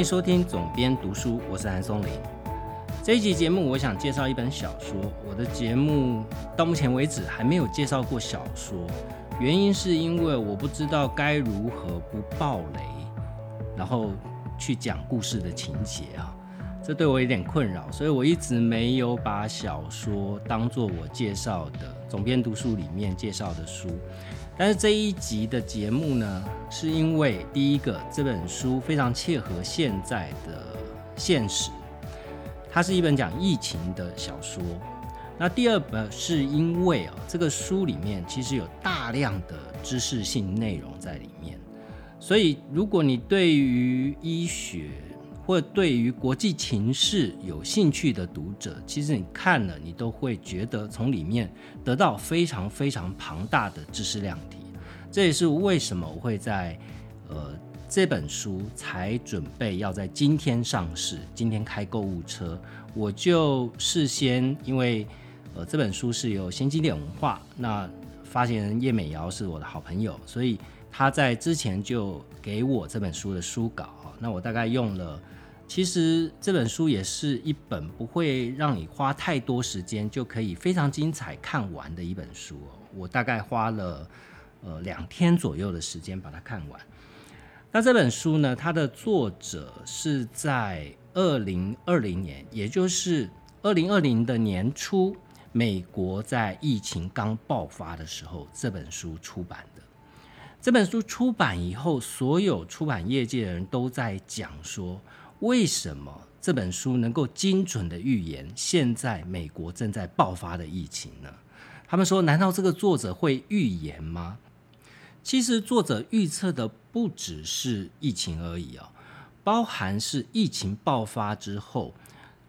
迎收听总编读书，我是韩松林。这一集节目，我想介绍一本小说。我的节目到目前为止还没有介绍过小说，原因是因为我不知道该如何不爆雷，然后去讲故事的情节啊，这对我有点困扰，所以我一直没有把小说当做我介绍的总编读书里面介绍的书。但是这一集的节目呢，是因为第一个这本书非常切合现在的现实，它是一本讲疫情的小说。那第二本是因为啊，这个书里面其实有大量的知识性内容在里面，所以如果你对于医学或对于国际情势有兴趣的读者，其实你看了你都会觉得从里面得到非常非常庞大的知识量体。这也是为什么我会在呃这本书才准备要在今天上市，今天开购物车，我就事先因为呃这本书是由先经典文化，那发行人叶美瑶是我的好朋友，所以他在之前就给我这本书的书稿，那我大概用了。其实这本书也是一本不会让你花太多时间就可以非常精彩看完的一本书哦。我大概花了。呃，两天左右的时间把它看完。那这本书呢，它的作者是在二零二零年，也就是二零二零的年初，美国在疫情刚爆发的时候，这本书出版的。这本书出版以后，所有出版业界的人都在讲说，为什么这本书能够精准的预言现在美国正在爆发的疫情呢？他们说，难道这个作者会预言吗？其实作者预测的不只是疫情而已啊，包含是疫情爆发之后，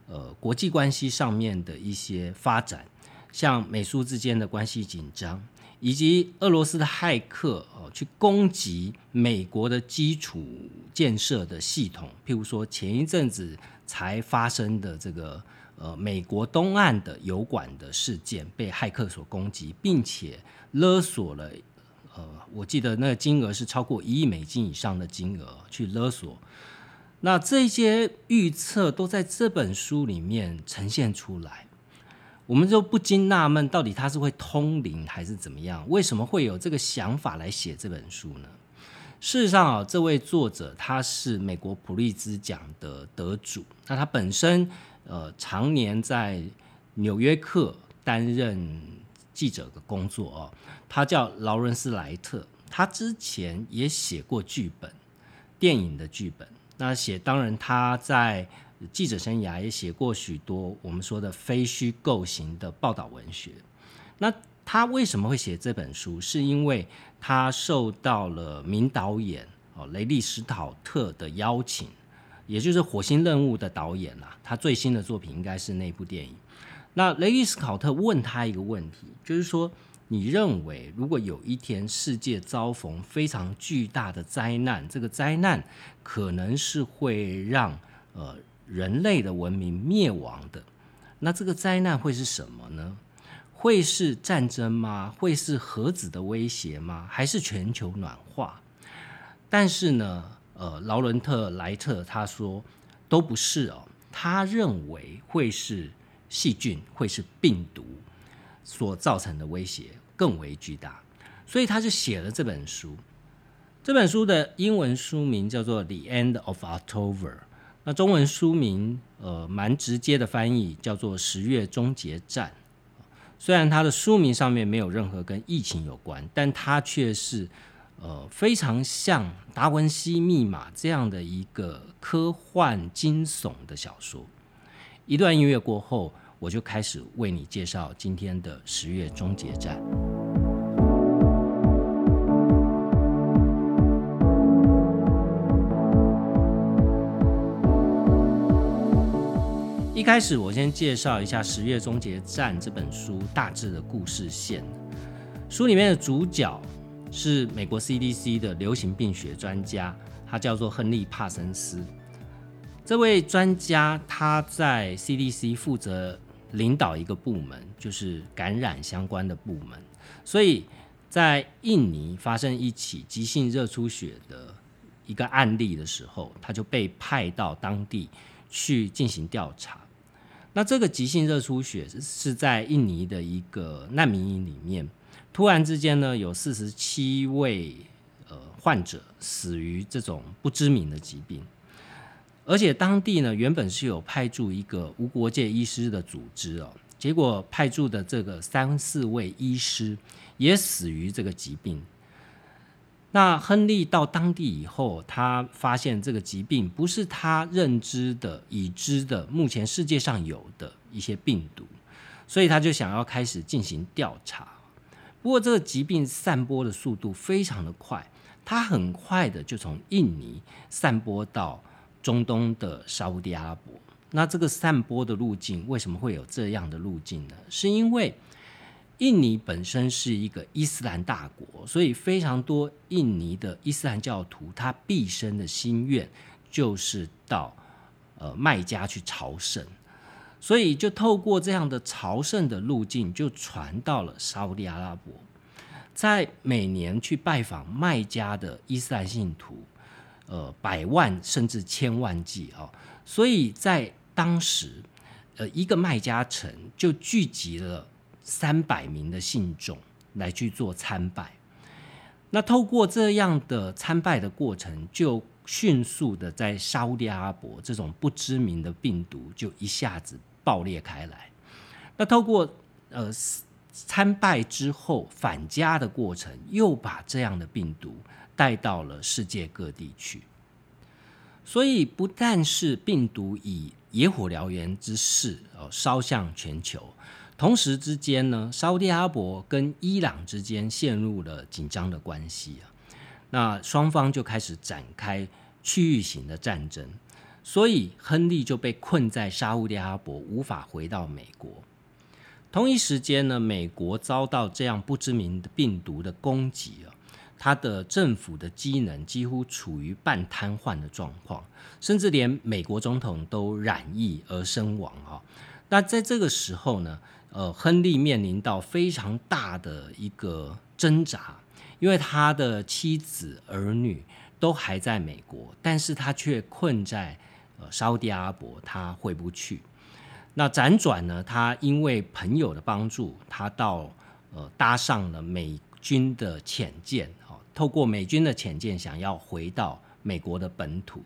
呃，国际关系上面的一些发展，像美苏之间的关系紧张，以及俄罗斯的骇客哦去攻击美国的基础建设的系统，譬如说前一阵子才发生的这个呃美国东岸的油管的事件被骇客所攻击，并且勒索了。呃，我记得那个金额是超过一亿美金以上的金额去勒索，那这些预测都在这本书里面呈现出来，我们就不禁纳闷，到底他是会通灵还是怎么样？为什么会有这个想法来写这本书呢？事实上啊，这位作者他是美国普利兹奖的得主，那他本身呃常年在纽约客担任记者的工作哦。他叫劳伦斯莱特，他之前也写过剧本，电影的剧本。那写当然他在记者生涯也写过许多我们说的非虚构型的报道文学。那他为什么会写这本书？是因为他受到了名导演哦雷利史考特的邀请，也就是《火星任务》的导演啦。他最新的作品应该是那部电影。那雷利史考特问他一个问题，就是说。你认为，如果有一天世界遭逢非常巨大的灾难，这个灾难可能是会让呃人类的文明灭亡的，那这个灾难会是什么呢？会是战争吗？会是核子的威胁吗？还是全球暖化？但是呢，呃，劳伦特莱特他说都不是哦，他认为会是细菌，会是病毒所造成的威胁。更为巨大，所以他就写了这本书。这本书的英文书名叫做《The End of October》，那中文书名呃蛮直接的翻译叫做《十月终结战》。虽然它的书名上面没有任何跟疫情有关，但它却是呃非常像《达文西密码》这样的一个科幻惊悚的小说。一段音乐过后。我就开始为你介绍今天的十月终结站。一开始，我先介绍一下《十月终结站》这本书大致的故事线。书里面的主角是美国 CDC 的流行病学专家，他叫做亨利·帕森斯。这位专家他在 CDC 负责。领导一个部门，就是感染相关的部门，所以在印尼发生一起急性热出血的一个案例的时候，他就被派到当地去进行调查。那这个急性热出血是在印尼的一个难民营里面，突然之间呢，有四十七位呃患者死于这种不知名的疾病，而且当地呢原本是有派驻一个无国界医师的组织哦，结果派驻的这个三四位医师也死于这个疾病。那亨利到当地以后，他发现这个疾病不是他认知的、已知的、目前世界上有的一些病毒，所以他就想要开始进行调查。不过，这个疾病散播的速度非常的快，它很快的就从印尼散播到中东的沙地阿拉伯。那这个散播的路径为什么会有这样的路径呢？是因为印尼本身是一个伊斯兰大国，所以非常多印尼的伊斯兰教徒，他毕生的心愿就是到呃麦加去朝圣，所以就透过这样的朝圣的路径，就传到了沙地阿拉伯，在每年去拜访麦加的伊斯兰信徒，呃百万甚至千万计啊，所以在当时，呃一个麦加城就聚集了。三百名的信众来去做参拜，那透过这样的参拜的过程，就迅速的在沙乌地阿拉伯这种不知名的病毒就一下子爆裂开来。那透过呃参拜之后返家的过程，又把这样的病毒带到了世界各地去。所以不但是病毒以野火燎原之势哦烧向全球。同时之间呢，沙乌地阿拉伯跟伊朗之间陷入了紧张的关系啊，那双方就开始展开区域型的战争，所以亨利就被困在沙乌地阿拉伯，无法回到美国。同一时间呢，美国遭到这样不知名的病毒的攻击啊，它的政府的机能几乎处于半瘫痪的状况，甚至连美国总统都染疫而身亡啊。那在这个时候呢？呃，亨利面临到非常大的一个挣扎，因为他的妻子儿女都还在美国，但是他却困在呃沙地阿拉伯，他回不去。那辗转呢，他因为朋友的帮助，他到呃搭上了美军的潜舰，哦，透过美军的潜舰，想要回到美国的本土。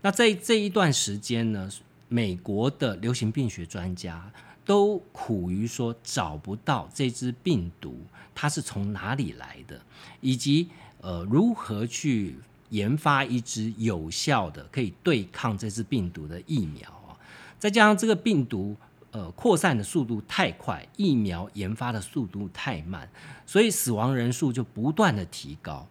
那在这一段时间呢，美国的流行病学专家。都苦于说找不到这只病毒它是从哪里来的，以及呃如何去研发一支有效的可以对抗这支病毒的疫苗啊！再加上这个病毒呃扩散的速度太快，疫苗研发的速度太慢，所以死亡人数就不断的提高。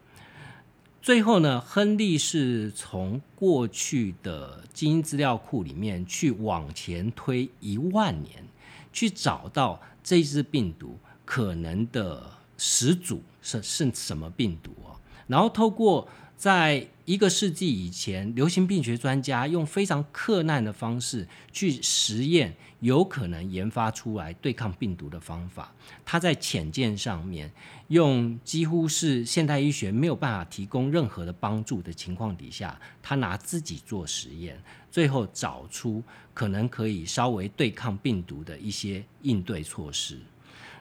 最后呢，亨利是从过去的基因资料库里面去往前推一万年。去找到这只病毒可能的始祖是是什么病毒哦，然后透过在一个世纪以前，流行病学专家用非常困难的方式去实验，有可能研发出来对抗病毒的方法。他在浅见上面用几乎是现代医学没有办法提供任何的帮助的情况底下，他拿自己做实验，最后找出可能可以稍微对抗病毒的一些应对措施。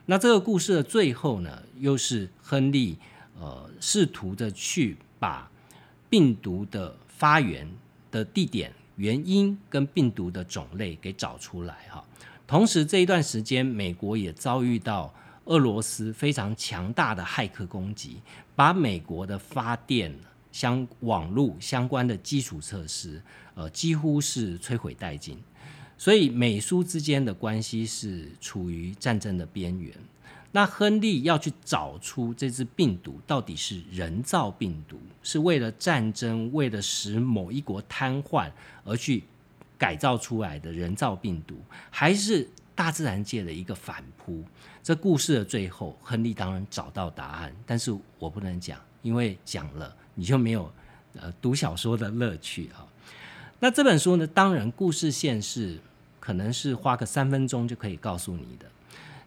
那这个故事的最后呢，又是亨利呃试图的去把。病毒的发源的地点、原因跟病毒的种类给找出来哈。同时这一段时间，美国也遭遇到俄罗斯非常强大的骇客攻击，把美国的发电相网络相关的基础设施，呃，几乎是摧毁殆尽。所以美苏之间的关系是处于战争的边缘。那亨利要去找出这只病毒到底是人造病毒，是为了战争、为了使某一国瘫痪而去改造出来的人造病毒，还是大自然界的一个反扑？这故事的最后，亨利当然找到答案，但是我不能讲，因为讲了你就没有呃读小说的乐趣啊。那这本书呢，当然故事线是可能是花个三分钟就可以告诉你的。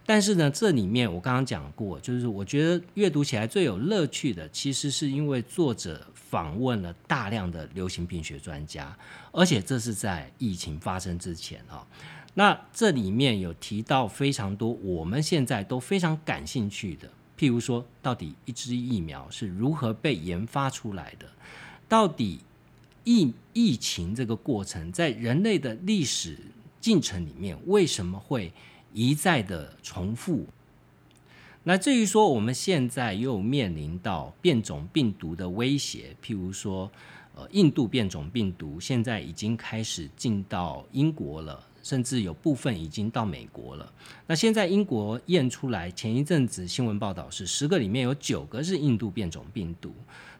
但是呢，这里面我刚刚讲过，就是我觉得阅读起来最有乐趣的，其实是因为作者访问了大量的流行病学专家，而且这是在疫情发生之前啊。那这里面有提到非常多我们现在都非常感兴趣的，譬如说，到底一支疫苗是如何被研发出来的？到底疫疫情这个过程在人类的历史进程里面为什么会？一再的重复。那至于说我们现在又面临到变种病毒的威胁，譬如说，呃，印度变种病毒现在已经开始进到英国了，甚至有部分已经到美国了。那现在英国验出来，前一阵子新闻报道是十个里面有九个是印度变种病毒，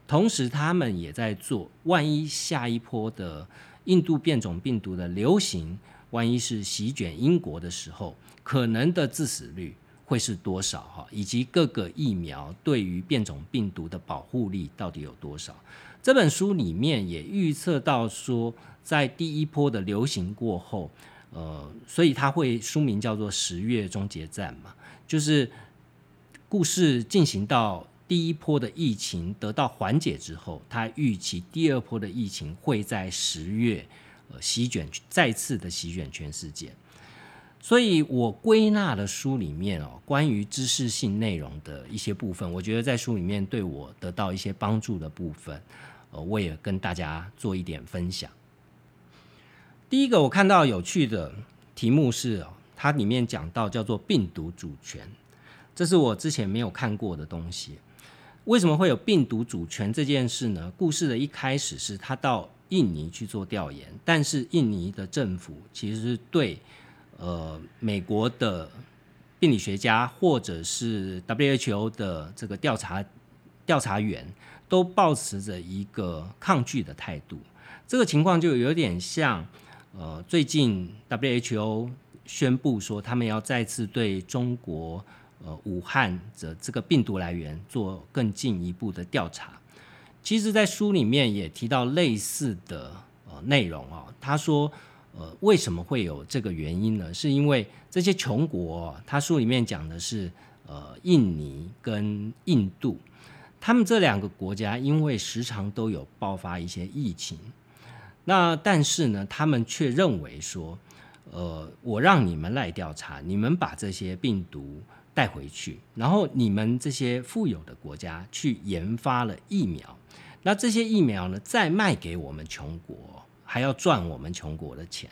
同时他们也在做，万一下一波的印度变种病毒的流行，万一是席卷英国的时候。可能的致死率会是多少？哈，以及各个疫苗对于变种病毒的保护力到底有多少？这本书里面也预测到说，在第一波的流行过后，呃，所以它会书名叫做《十月终结战》嘛，就是故事进行到第一波的疫情得到缓解之后，他预期第二波的疫情会在十月呃席卷再次的席卷全世界。所以我归纳的书里面哦，关于知识性内容的一些部分，我觉得在书里面对我得到一些帮助的部分，呃，我也跟大家做一点分享。第一个我看到有趣的题目是哦，它里面讲到叫做病毒主权，这是我之前没有看过的东西。为什么会有病毒主权这件事呢？故事的一开始是他到印尼去做调研，但是印尼的政府其实是对。呃，美国的病理学家或者是 WHO 的这个调查调查员都保持着一个抗拒的态度。这个情况就有点像，呃，最近 WHO 宣布说他们要再次对中国呃武汉的这个病毒来源做更进一步的调查。其实，在书里面也提到类似的呃内容啊，他说。呃，为什么会有这个原因呢？是因为这些穷国，他书里面讲的是，呃，印尼跟印度，他们这两个国家因为时常都有爆发一些疫情，那但是呢，他们却认为说，呃，我让你们来调查，你们把这些病毒带回去，然后你们这些富有的国家去研发了疫苗，那这些疫苗呢，再卖给我们穷国。还要赚我们穷国的钱，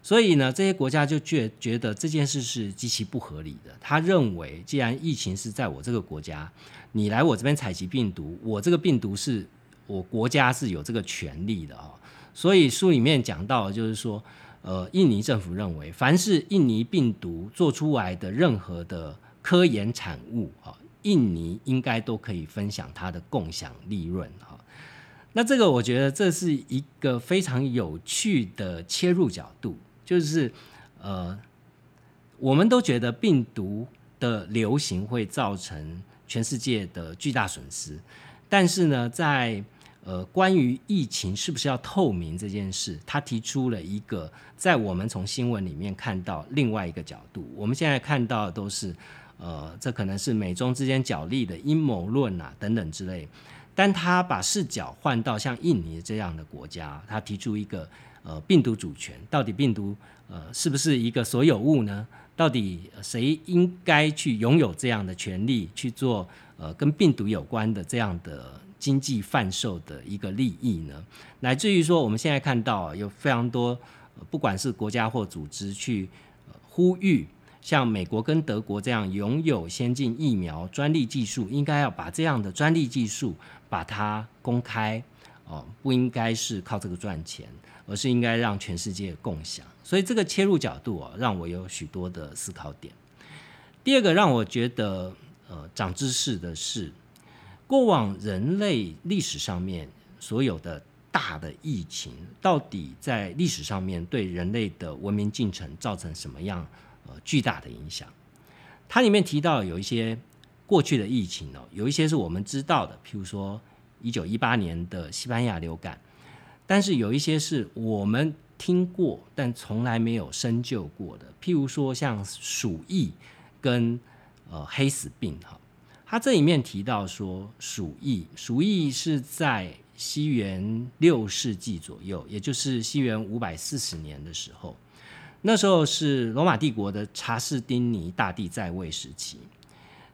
所以呢，这些国家就觉觉得这件事是极其不合理的。他认为，既然疫情是在我这个国家，你来我这边采集病毒，我这个病毒是我国家是有这个权利的啊。所以书里面讲到，就是说，呃，印尼政府认为，凡是印尼病毒做出来的任何的科研产物啊，印尼应该都可以分享它的共享利润哈。那这个我觉得这是一个非常有趣的切入角度，就是呃，我们都觉得病毒的流行会造成全世界的巨大损失，但是呢，在呃关于疫情是不是要透明这件事，他提出了一个在我们从新闻里面看到另外一个角度，我们现在看到的都是呃，这可能是美中之间角力的阴谋论啊等等之类。但他把视角换到像印尼这样的国家，他提出一个呃病毒主权，到底病毒呃是不是一个所有物呢？到底谁应该去拥有这样的权利去做呃跟病毒有关的这样的经济贩售的一个利益呢？乃至于说我们现在看到有非常多不管是国家或组织去呼吁。像美国跟德国这样拥有先进疫苗专利技术，应该要把这样的专利技术把它公开哦，不应该是靠这个赚钱，而是应该让全世界共享。所以这个切入角度啊，让我有许多的思考点。第二个让我觉得呃长知识的是，过往人类历史上面所有的大的疫情，到底在历史上面对人类的文明进程造成什么样？呃，巨大的影响。它里面提到有一些过去的疫情哦，有一些是我们知道的，譬如说一九一八年的西班牙流感，但是有一些是我们听过但从来没有深究过的，譬如说像鼠疫跟呃黑死病哈。它这里面提到说，鼠疫，鼠疫是在西元六世纪左右，也就是西元五百四十年的时候，那时候是罗马帝国的查士丁尼大帝在位时期，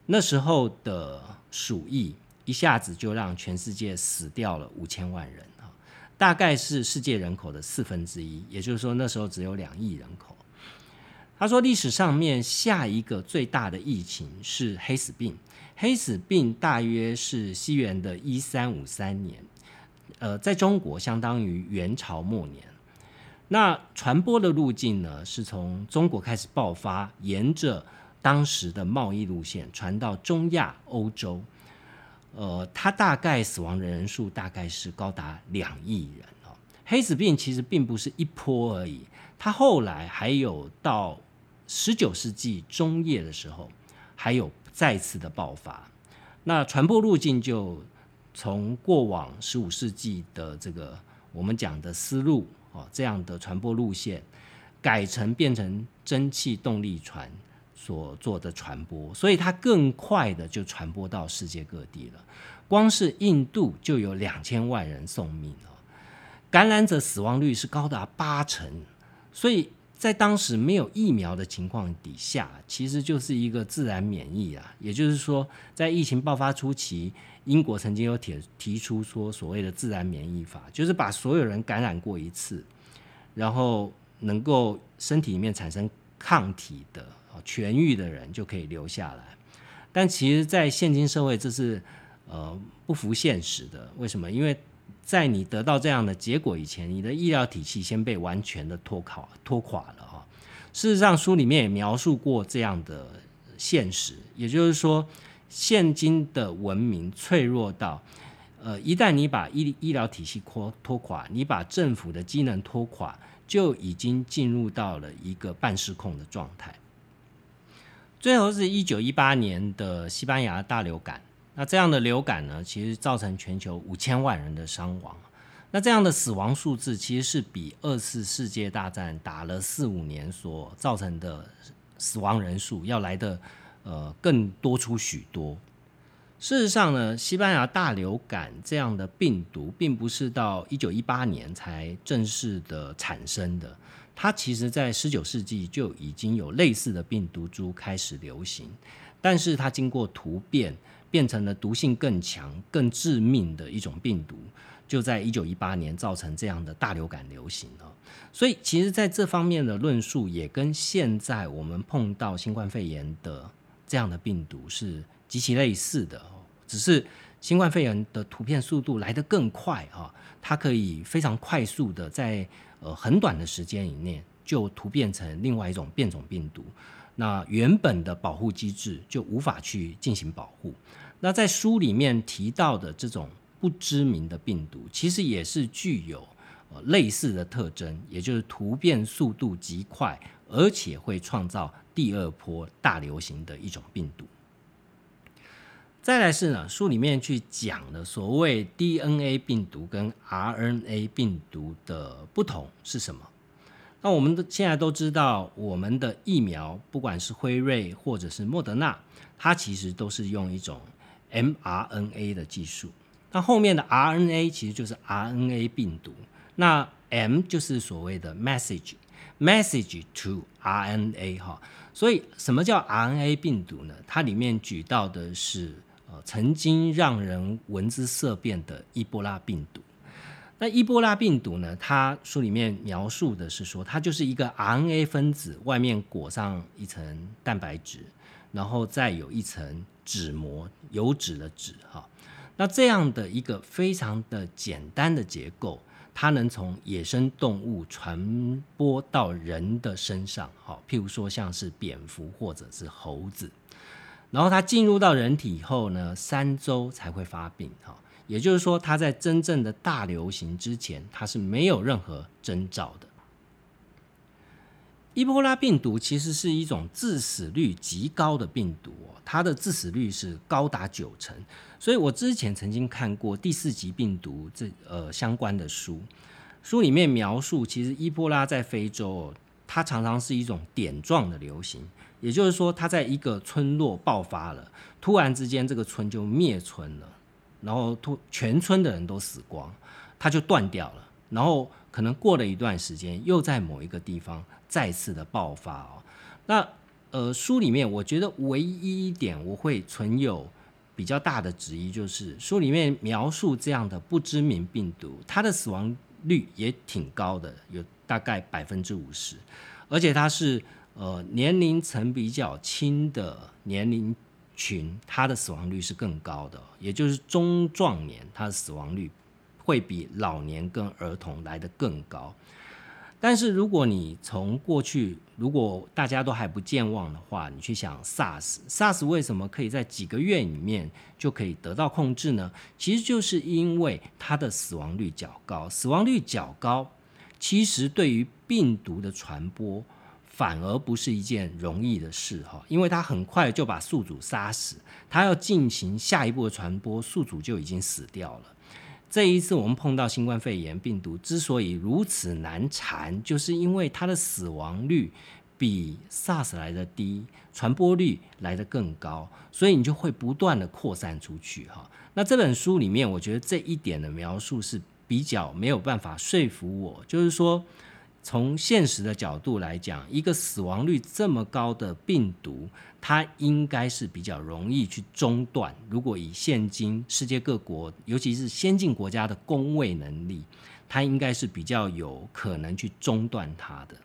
那时候的鼠疫一下子就让全世界死掉了五千万人啊，大概是世界人口的四分之一，也就是说那时候只有两亿人口。他说，历史上面下一个最大的疫情是黑死病，黑死病大约是西元的一三五三年。呃，在中国相当于元朝末年，那传播的路径呢，是从中国开始爆发，沿着当时的贸易路线传到中亚、欧洲。呃，它大概死亡的人数大概是高达两亿人哦。黑死病其实并不是一波而已，它后来还有到十九世纪中叶的时候，还有再次的爆发。那传播路径就。从过往十五世纪的这个我们讲的思路哦，这样的传播路线，改成变成蒸汽动力船所做的传播，所以它更快的就传播到世界各地了。光是印度就有两千万人送命哦，感染者死亡率是高达八成，所以。在当时没有疫苗的情况底下，其实就是一个自然免疫啊。也就是说，在疫情爆发初期，英国曾经有提提出说所谓的自然免疫法，就是把所有人感染过一次，然后能够身体里面产生抗体的痊愈的人就可以留下来。但其实，在现今社会，这是呃不符现实的。为什么？因为在你得到这样的结果以前，你的医疗体系先被完全的拖垮拖垮了哈。事实上，书里面也描述过这样的现实，也就是说，现今的文明脆弱到，呃，一旦你把医医疗体系拖拖垮，你把政府的机能拖垮，就已经进入到了一个半失控的状态。最后是一九一八年的西班牙大流感。那这样的流感呢，其实造成全球五千万人的伤亡。那这样的死亡数字，其实是比二次世界大战打了四五年所造成的死亡人数要来的呃更多出许多。事实上呢，西班牙大流感这样的病毒，并不是到一九一八年才正式的产生的，它其实在十九世纪就已经有类似的病毒株开始流行，但是它经过突变。变成了毒性更强、更致命的一种病毒，就在一九一八年造成这样的大流感流行了。所以，其实在这方面的论述也跟现在我们碰到新冠肺炎的这样的病毒是极其类似的，只是新冠肺炎的突变速度来得更快啊，它可以非常快速的在呃很短的时间以内就突变成另外一种变种病毒。那原本的保护机制就无法去进行保护。那在书里面提到的这种不知名的病毒，其实也是具有呃类似的特征，也就是突变速度极快，而且会创造第二波大流行的一种病毒。再来是呢，书里面去讲的所谓 DNA 病毒跟 RNA 病毒的不同是什么？那我们的现在都知道，我们的疫苗不管是辉瑞或者是莫德纳，它其实都是用一种 mRNA 的技术。那后面的 RNA 其实就是 RNA 病毒。那 M 就是所谓的 message，message to RNA 哈。所以什么叫 RNA 病毒呢？它里面举到的是呃曾经让人闻之色变的伊波拉病毒。那伊波拉病毒呢？它书里面描述的是说，它就是一个 RNA 分子，外面裹上一层蛋白质，然后再有一层脂膜，油脂的脂哈。那这样的一个非常的简单的结构，它能从野生动物传播到人的身上，哈，譬如说像是蝙蝠或者是猴子，然后它进入到人体以后呢，三周才会发病，哈。也就是说，它在真正的大流行之前，它是没有任何征兆的。伊波拉病毒其实是一种致死率极高的病毒哦，它的致死率是高达九成。所以我之前曾经看过第四级病毒这呃相关的书，书里面描述，其实伊波拉在非洲，它常常是一种点状的流行，也就是说，它在一个村落爆发了，突然之间这个村就灭村了，然后突全村的人都死光，它就断掉了，然后可能过了一段时间，又在某一个地方再次的爆发哦。那呃，书里面我觉得唯一一点我会存有比较大的质疑，就是书里面描述这样的不知名病毒，它的死亡率也挺高的，有。大概百分之五十，而且它是呃年龄层比较轻的年龄群，它的死亡率是更高的，也就是中壮年，它的死亡率会比老年跟儿童来的更高。但是如果你从过去，如果大家都还不健忘的话，你去想 SARS，SARS 为什么可以在几个月里面就可以得到控制呢？其实就是因为它的死亡率较高，死亡率较高。其实对于病毒的传播，反而不是一件容易的事哈，因为它很快就把宿主杀死，它要进行下一步的传播，宿主就已经死掉了。这一次我们碰到新冠肺炎病毒之所以如此难缠，就是因为它的死亡率比 SARS 来的低，传播率来的更高，所以你就会不断的扩散出去哈。那这本书里面，我觉得这一点的描述是。比较没有办法说服我，就是说，从现实的角度来讲，一个死亡率这么高的病毒，它应该是比较容易去中断。如果以现今世界各国，尤其是先进国家的工卫能力，它应该是比较有可能去中断它的。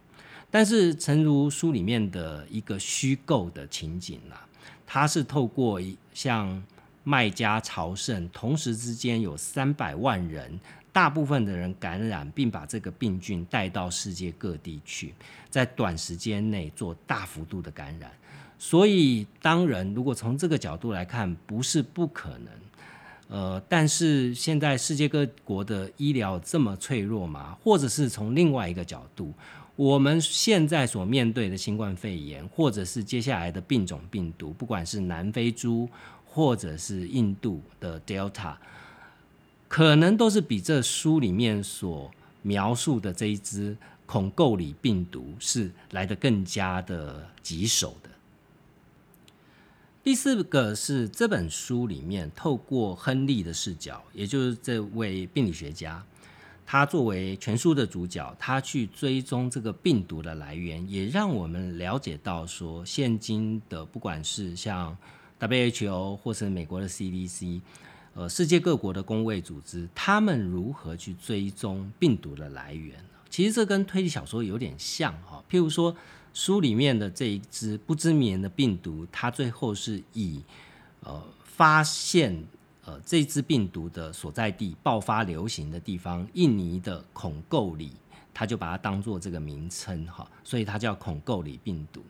但是，诚如书里面的一个虚构的情景啦，它是透过像卖家朝圣，同时之间有三百万人。大部分的人感染，并把这个病菌带到世界各地去，在短时间内做大幅度的感染。所以，当然，如果从这个角度来看，不是不可能。呃，但是现在世界各国的医疗这么脆弱嘛？或者是从另外一个角度，我们现在所面对的新冠肺炎，或者是接下来的病种病毒，不管是南非猪，或者是印度的 Delta。可能都是比这书里面所描述的这一只孔垢里病毒是来的更加的棘手的。第四个是这本书里面透过亨利的视角，也就是这位病理学家，他作为全书的主角，他去追踪这个病毒的来源，也让我们了解到说，现今的不管是像 WHO 或是美国的 CDC。呃，世界各国的公卫组织，他们如何去追踪病毒的来源？其实这跟推理小说有点像哈。譬如说，书里面的这一只不知名的病毒，它最后是以呃发现呃这只病毒的所在地、爆发流行的地方——印尼的孔垢里，他就把它当做这个名称哈，所以它叫孔垢里病毒。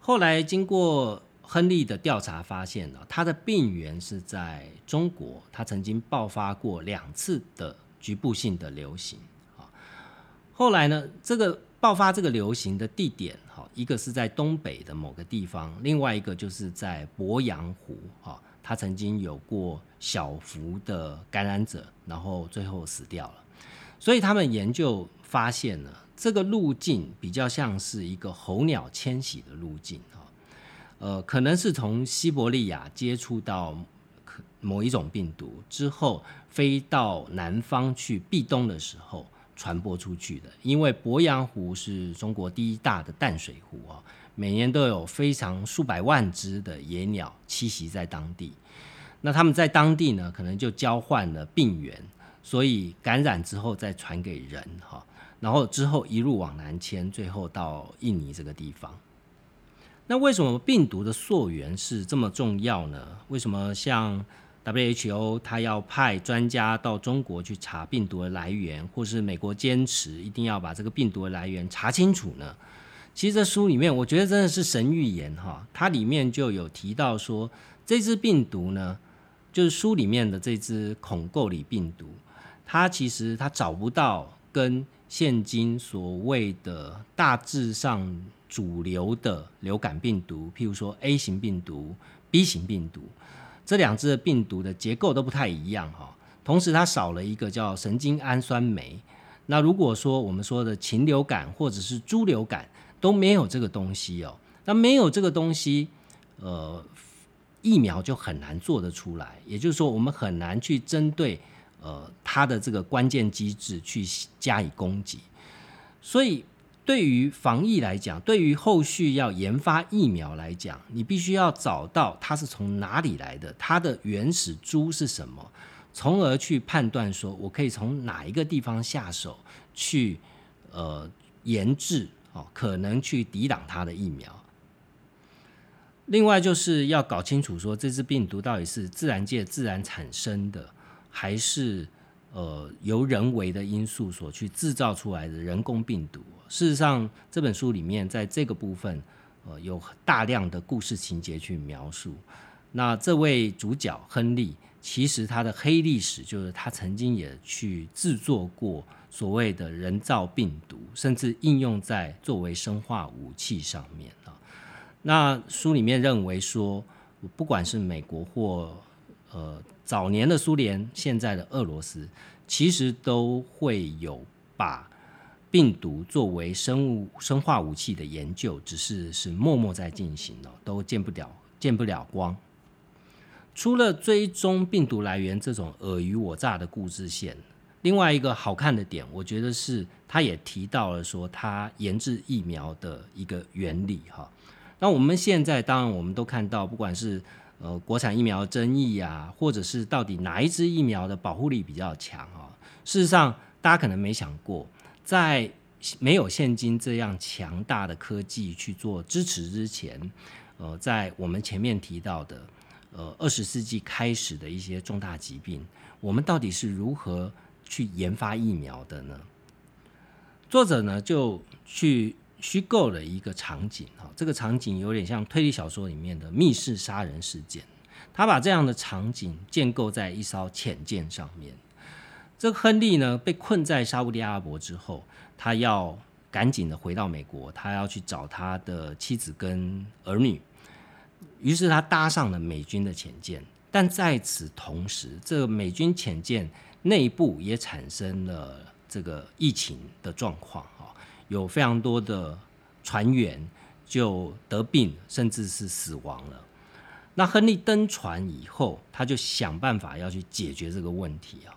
后来经过。亨利的调查发现呢，他的病源是在中国，他曾经爆发过两次的局部性的流行。啊，后来呢，这个爆发这个流行的地点，哈，一个是在东北的某个地方，另外一个就是在鄱阳湖，哈，他曾经有过小幅的感染者，然后最后死掉了。所以他们研究发现呢，这个路径比较像是一个候鸟迁徙的路径。呃，可能是从西伯利亚接触到某一种病毒之后，飞到南方去避冬的时候传播出去的。因为鄱阳湖是中国第一大的淡水湖啊，每年都有非常数百万只的野鸟栖息在当地。那他们在当地呢，可能就交换了病源，所以感染之后再传给人哈，然后之后一路往南迁，最后到印尼这个地方。那为什么病毒的溯源是这么重要呢？为什么像 WHO 它要派专家到中国去查病毒的来源，或是美国坚持一定要把这个病毒的来源查清楚呢？其实这书里面，我觉得真的是神预言哈，它里面就有提到说，这支病毒呢，就是书里面的这支孔垢里病毒，它其实它找不到跟现今所谓的大致上。主流的流感病毒，譬如说 A 型病毒、B 型病毒，这两只的病毒的结构都不太一样哈。同时，它少了一个叫神经氨酸酶。那如果说我们说的禽流感或者是猪流感都没有这个东西哦，那没有这个东西，呃，疫苗就很难做得出来。也就是说，我们很难去针对呃它的这个关键机制去加以攻击。所以，对于防疫来讲，对于后续要研发疫苗来讲，你必须要找到它是从哪里来的，它的原始株是什么。从而去判断说，我可以从哪一个地方下手去，呃，研制哦，可能去抵挡它的疫苗。另外就是要搞清楚说，这支病毒到底是自然界自然产生的，还是呃由人为的因素所去制造出来的人工病毒。事实上，这本书里面在这个部分，呃，有大量的故事情节去描述。那这位主角亨利。其实他的黑历史就是他曾经也去制作过所谓的人造病毒，甚至应用在作为生化武器上面啊。那书里面认为说，不管是美国或呃早年的苏联，现在的俄罗斯，其实都会有把病毒作为生物生化武器的研究，只是是默默在进行的，都见不了见不了光。除了追踪病毒来源这种尔虞我诈的故事线，另外一个好看的点，我觉得是他也提到了说他研制疫苗的一个原理哈。那我们现在当然我们都看到，不管是呃国产疫苗争议啊，或者是到底哪一支疫苗的保护力比较强啊，事实上大家可能没想过，在没有现今这样强大的科技去做支持之前，呃，在我们前面提到的。呃，二十世纪开始的一些重大疾病，我们到底是如何去研发疫苗的呢？作者呢就去虚构了一个场景，哈，这个场景有点像推理小说里面的密室杀人事件。他把这样的场景建构在一艘潜舰上面。这个亨利呢被困在沙地阿拉伯之后，他要赶紧的回到美国，他要去找他的妻子跟儿女。于是他搭上了美军的潜舰，但在此同时，这个美军潜舰内部也产生了这个疫情的状况，有非常多的船员就得病，甚至是死亡了。那亨利登船以后，他就想办法要去解决这个问题啊。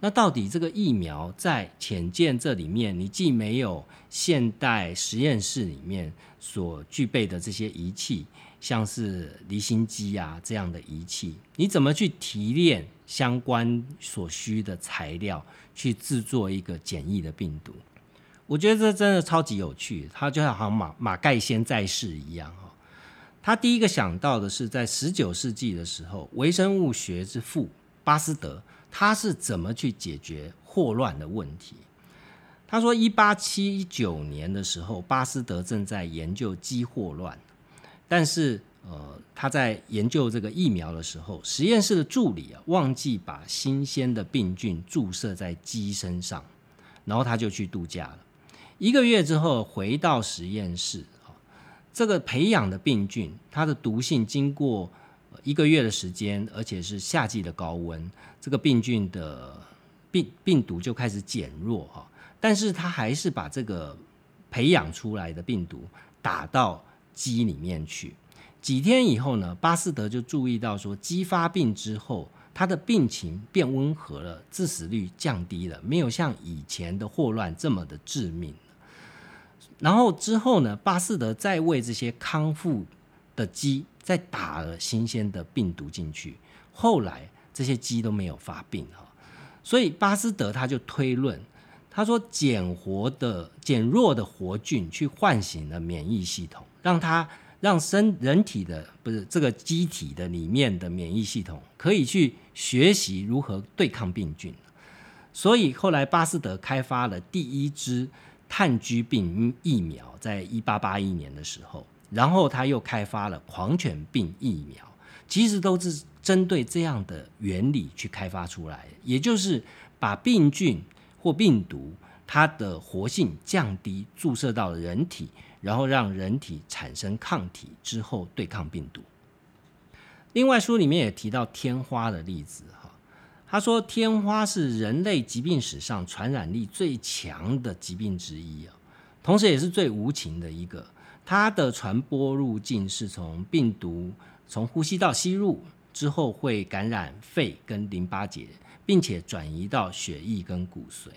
那到底这个疫苗在潜舰这里面，你既没有现代实验室里面所具备的这些仪器？像是离心机啊这样的仪器，你怎么去提炼相关所需的材料，去制作一个简易的病毒？我觉得这真的超级有趣，他就好像马马盖先在世一样哈。他第一个想到的是，在十九世纪的时候，微生物学之父巴斯德，他是怎么去解决霍乱的问题？他说，一八七九年的时候，巴斯德正在研究鸡霍乱。但是，呃，他在研究这个疫苗的时候，实验室的助理啊，忘记把新鲜的病菌注射在鸡身上，然后他就去度假了。一个月之后回到实验室，啊，这个培养的病菌，它的毒性经过一个月的时间，而且是夏季的高温，这个病菌的病病毒就开始减弱哈，但是他还是把这个培养出来的病毒打到。鸡里面去，几天以后呢，巴斯德就注意到说，鸡发病之后，它的病情变温和了，致死率降低了，没有像以前的霍乱这么的致命。然后之后呢，巴斯德再为这些康复的鸡再打了新鲜的病毒进去，后来这些鸡都没有发病哈。所以巴斯德他就推论，他说减活的减弱的活菌去唤醒了免疫系统。让它让身人体的不是这个机体的里面的免疫系统可以去学习如何对抗病菌，所以后来巴斯德开发了第一支炭疽病疫苗，在一八八一年的时候，然后他又开发了狂犬病疫苗，其实都是针对这样的原理去开发出来，也就是把病菌或病毒它的活性降低，注射到人体。然后让人体产生抗体之后对抗病毒。另外书里面也提到天花的例子啊，他说，天花是人类疾病史上传染力最强的疾病之一啊，同时也是最无情的一个。它的传播路径是从病毒从呼吸道吸入之后，会感染肺跟淋巴结，并且转移到血液跟骨髓。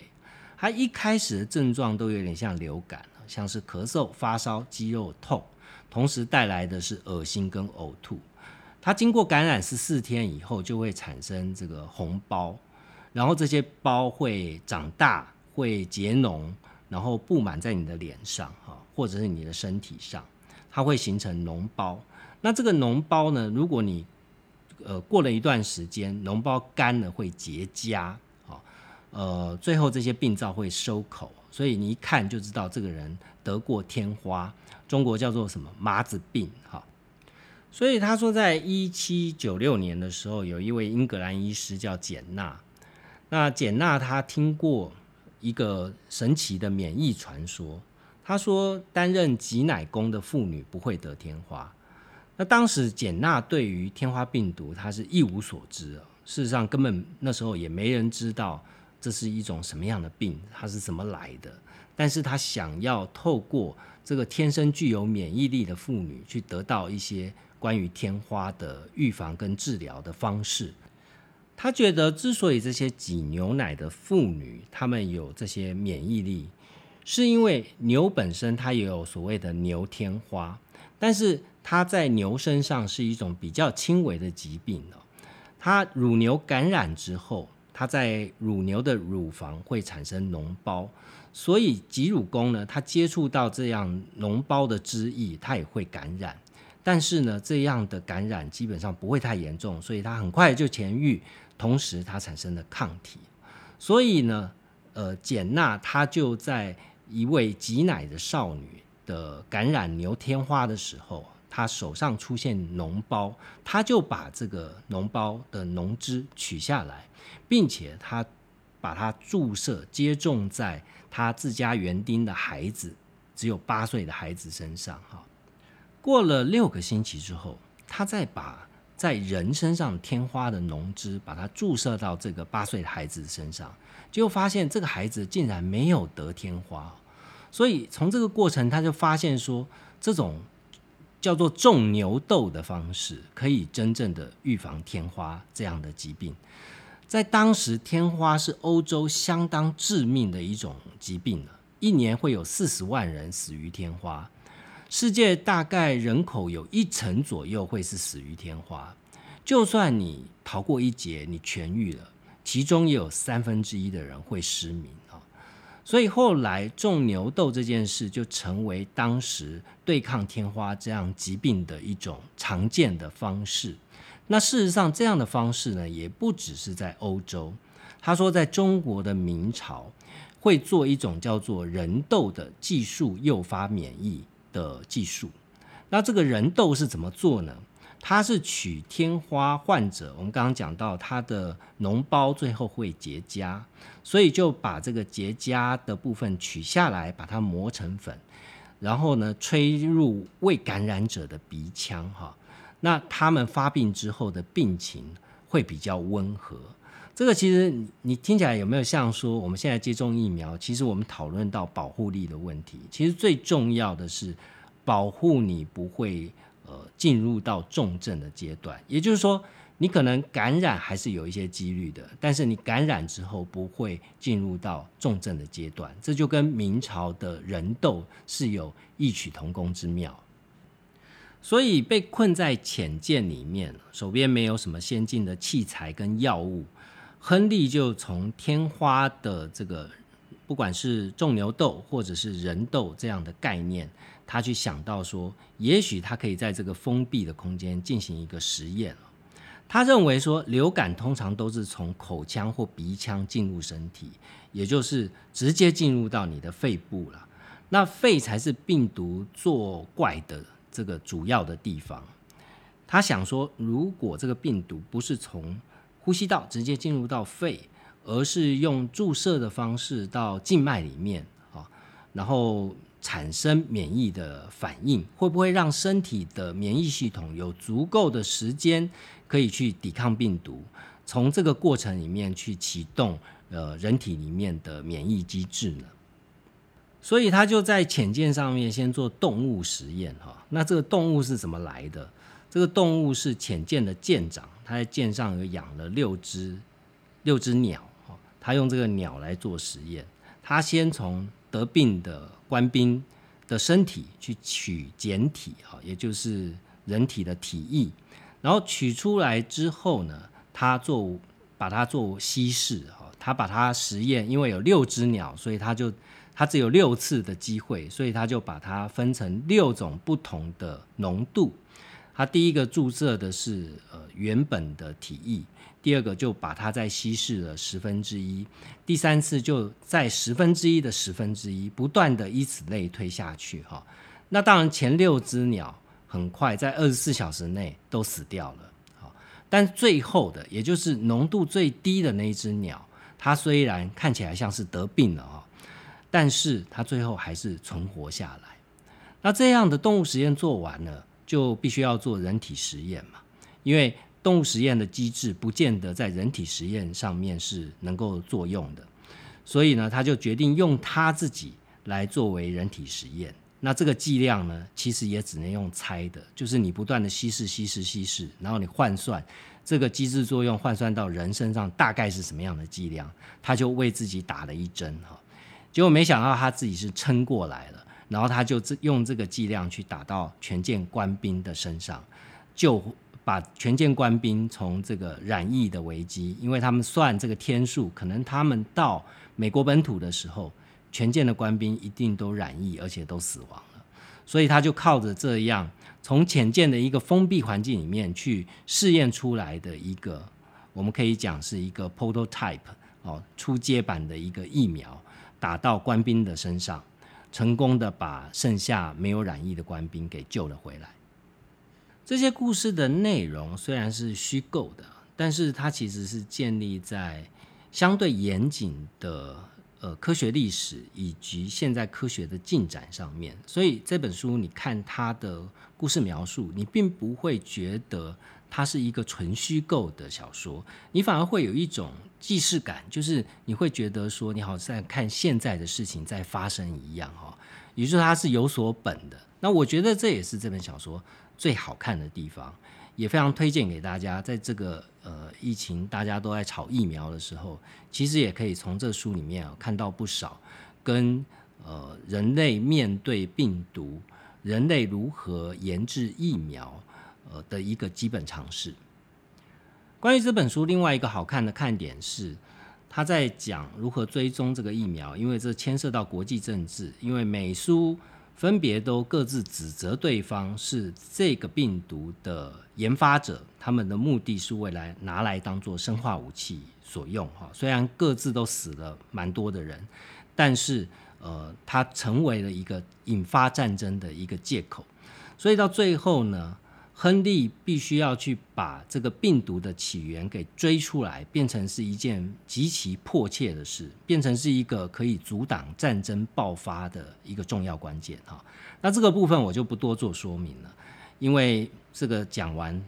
它一开始的症状都有点像流感，像是咳嗽、发烧、肌肉痛，同时带来的是恶心跟呕吐。它经过感染十四天以后，就会产生这个红包，然后这些包会长大，会结脓，然后布满在你的脸上，哈，或者是你的身体上，它会形成脓包。那这个脓包呢，如果你呃过了一段时间，脓包干了会结痂，啊，呃，最后这些病灶会收口，所以你一看就知道这个人得过天花，中国叫做什么麻子病，哈。所以他说，在一七九六年的时候，有一位英格兰医师叫简纳。那简纳他听过一个神奇的免疫传说。他说，担任挤奶工的妇女不会得天花。那当时简纳对于天花病毒他是一无所知事实上，根本那时候也没人知道这是一种什么样的病，它是怎么来的。但是他想要透过这个天生具有免疫力的妇女，去得到一些。关于天花的预防跟治疗的方式，他觉得之所以这些挤牛奶的妇女她们有这些免疫力，是因为牛本身它也有所谓的牛天花，但是它在牛身上是一种比较轻微的疾病哦。它乳牛感染之后，它在乳牛的乳房会产生脓包，所以挤乳工呢，他接触到这样脓包的汁液，他也会感染。但是呢，这样的感染基本上不会太严重，所以它很快就痊愈，同时它产生了抗体。所以呢，呃，简娜她就在一位挤奶的少女的感染牛天花的时候，她手上出现脓包，她就把这个脓包的脓汁取下来，并且她把它注射接种在她自家园丁的孩子，只有八岁的孩子身上，哈。过了六个星期之后，他再把在人身上天花的脓汁，把它注射到这个八岁的孩子身上，结果发现这个孩子竟然没有得天花。所以从这个过程，他就发现说，这种叫做种牛痘的方式，可以真正的预防天花这样的疾病。在当时，天花是欧洲相当致命的一种疾病了，一年会有四十万人死于天花。世界大概人口有一成左右会是死于天花，就算你逃过一劫，你痊愈了，其中也有三分之一的人会失明啊。所以后来种牛痘这件事就成为当时对抗天花这样疾病的一种常见的方式。那事实上，这样的方式呢，也不只是在欧洲。他说，在中国的明朝会做一种叫做人痘的技术，诱发免疫。的技术，那这个人痘是怎么做呢？它是取天花患者，我们刚刚讲到它的脓包最后会结痂，所以就把这个结痂的部分取下来，把它磨成粉，然后呢吹入未感染者的鼻腔，哈，那他们发病之后的病情会比较温和。这个其实你听起来有没有像说我们现在接种疫苗？其实我们讨论到保护力的问题，其实最重要的是保护你不会呃进入到重症的阶段。也就是说，你可能感染还是有一些几率的，但是你感染之后不会进入到重症的阶段。这就跟明朝的人痘是有异曲同工之妙。所以被困在浅见里面，手边没有什么先进的器材跟药物。亨利就从天花的这个，不管是种牛痘或者是人痘这样的概念，他去想到说，也许他可以在这个封闭的空间进行一个实验他认为说，流感通常都是从口腔或鼻腔进入身体，也就是直接进入到你的肺部了。那肺才是病毒作怪的这个主要的地方。他想说，如果这个病毒不是从呼吸道直接进入到肺，而是用注射的方式到静脉里面啊，然后产生免疫的反应，会不会让身体的免疫系统有足够的时间可以去抵抗病毒？从这个过程里面去启动呃人体里面的免疫机制呢？所以他就在浅见上面先做动物实验哈。那这个动物是怎么来的？这个动物是浅见的舰长，他在舰上有养了六只六只鸟。他用这个鸟来做实验，他先从得病的官兵的身体去取简体哈，也就是人体的体液，然后取出来之后呢，他做把它做稀释哈。他把它实验，因为有六只鸟，所以他就。它只有六次的机会，所以他就把它分成六种不同的浓度。他第一个注射的是呃原本的体液，第二个就把它再稀释了十分之一，第三次就在十分之一的十分之一，不断的以此类推下去哈。那当然前六只鸟很快在二十四小时内都死掉了，好，但最后的也就是浓度最低的那一只鸟，它虽然看起来像是得病了啊。但是它最后还是存活下来。那这样的动物实验做完了，就必须要做人体实验嘛？因为动物实验的机制不见得在人体实验上面是能够作用的，所以呢，他就决定用他自己来作为人体实验。那这个剂量呢，其实也只能用猜的，就是你不断的稀释、稀释、稀释，然后你换算这个机制作用换算到人身上大概是什么样的剂量，他就为自己打了一针哈。结果没想到他自己是撑过来了，然后他就用这个剂量去打到全舰官兵的身上，就把全舰官兵从这个染疫的危机，因为他们算这个天数，可能他们到美国本土的时候，全舰的官兵一定都染疫，而且都死亡了，所以他就靠着这样从浅见的一个封闭环境里面去试验出来的一个，我们可以讲是一个 prototype 哦，初阶版的一个疫苗。打到官兵的身上，成功的把剩下没有染疫的官兵给救了回来。这些故事的内容虽然是虚构的，但是它其实是建立在相对严谨的呃科学历史以及现在科学的进展上面。所以这本书你看它的故事描述，你并不会觉得。它是一个纯虚构的小说，你反而会有一种既视感，就是你会觉得说，你好像在看现在的事情在发生一样哈。也就是它是有所本的。那我觉得这也是这本小说最好看的地方，也非常推荐给大家。在这个呃疫情大家都在炒疫苗的时候，其实也可以从这书里面啊看到不少跟呃人类面对病毒，人类如何研制疫苗。呃的一个基本常识。关于这本书，另外一个好看的看点是，他在讲如何追踪这个疫苗，因为这牵涉到国际政治。因为美苏分别都各自指责对方是这个病毒的研发者，他们的目的是未来拿来当做生化武器所用。哈，虽然各自都死了蛮多的人，但是呃，它成为了一个引发战争的一个借口。所以到最后呢？亨利必须要去把这个病毒的起源给追出来，变成是一件极其迫切的事，变成是一个可以阻挡战争爆发的一个重要关键哈。那这个部分我就不多做说明了，因为这个讲完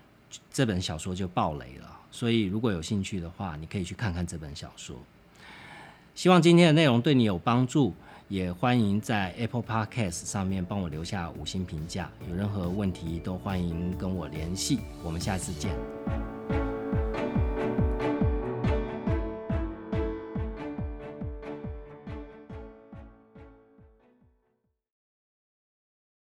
这本小说就爆雷了，所以如果有兴趣的话，你可以去看看这本小说。希望今天的内容对你有帮助。也欢迎在 Apple Podcast 上面帮我留下五星评价。有任何问题都欢迎跟我联系。我们下次见。